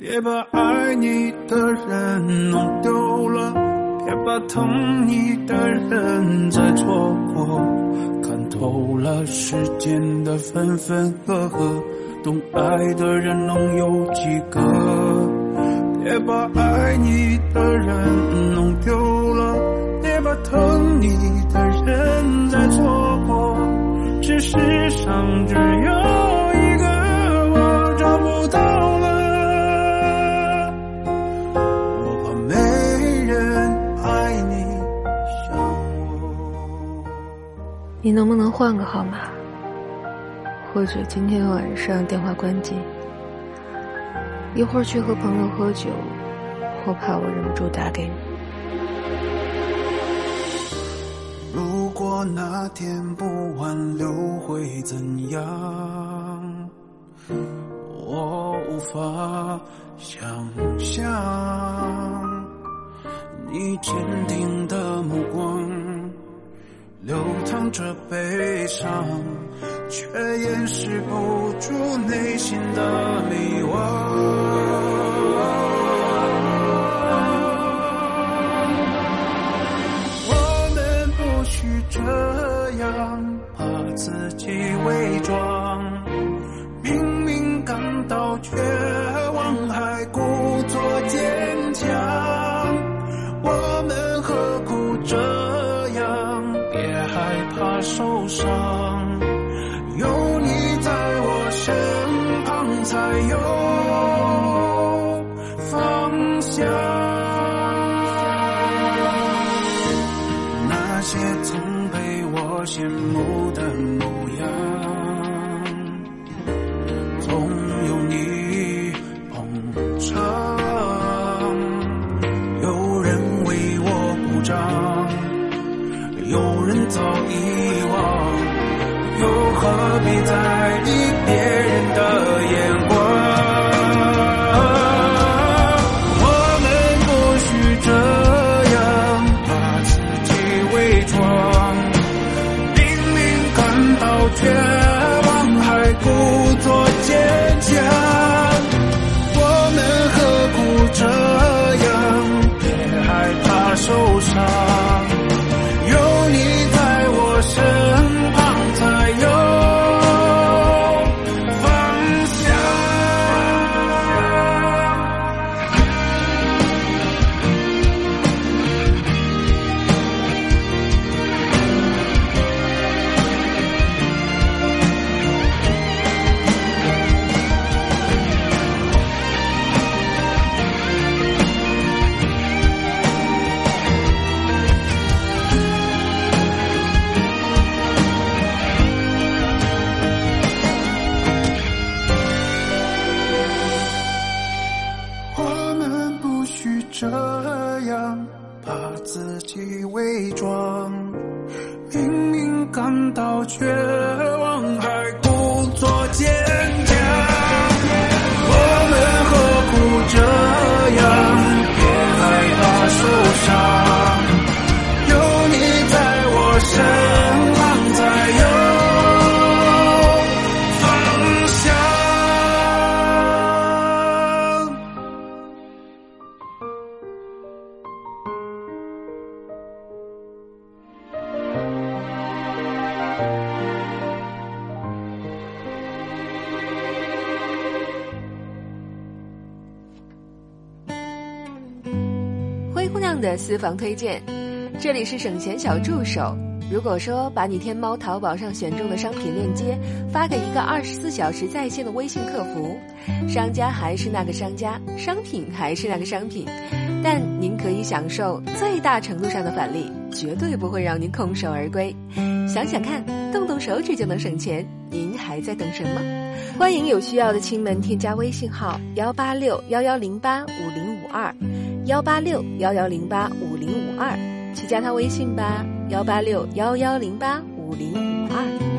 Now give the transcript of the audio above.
别把爱你的人弄丢了，别把疼你的人再错过。看透了世间的分分合合，懂爱的人能有几个？别把爱你的人弄丢了，别把疼你的人再错过。这世上只有你能不能换个号码？或者今天晚上电话关机，一会儿去和朋友喝酒，我怕我忍不住打给你。如果那天不挽留会怎样？我无法想象。你坚定的目光，流淌着悲伤，却掩饰不住内心的迷惘。我们不需这样把自己伪装，明明感到绝有方向。那些曾被我羡慕的模样，总有你捧场。有人为我鼓掌，有人早遗忘，又何必在意去这样把自己伪装，明明感到绝望，姑娘的私房推荐，这里是省钱小助手。如果说把你天猫、淘宝上选中的商品链接发给一个二十四小时在线的微信客服，商家还是那个商家，商品还是那个商品，但您可以享受最大程度上的返利，绝对不会让您空手而归。想想看，动动手指就能省钱，您还在等什么？欢迎有需要的亲们添加微信号幺八六幺幺零八五零五二。幺八六幺幺零八五零五二，去加他微信吧，幺八六幺幺零八五零五二。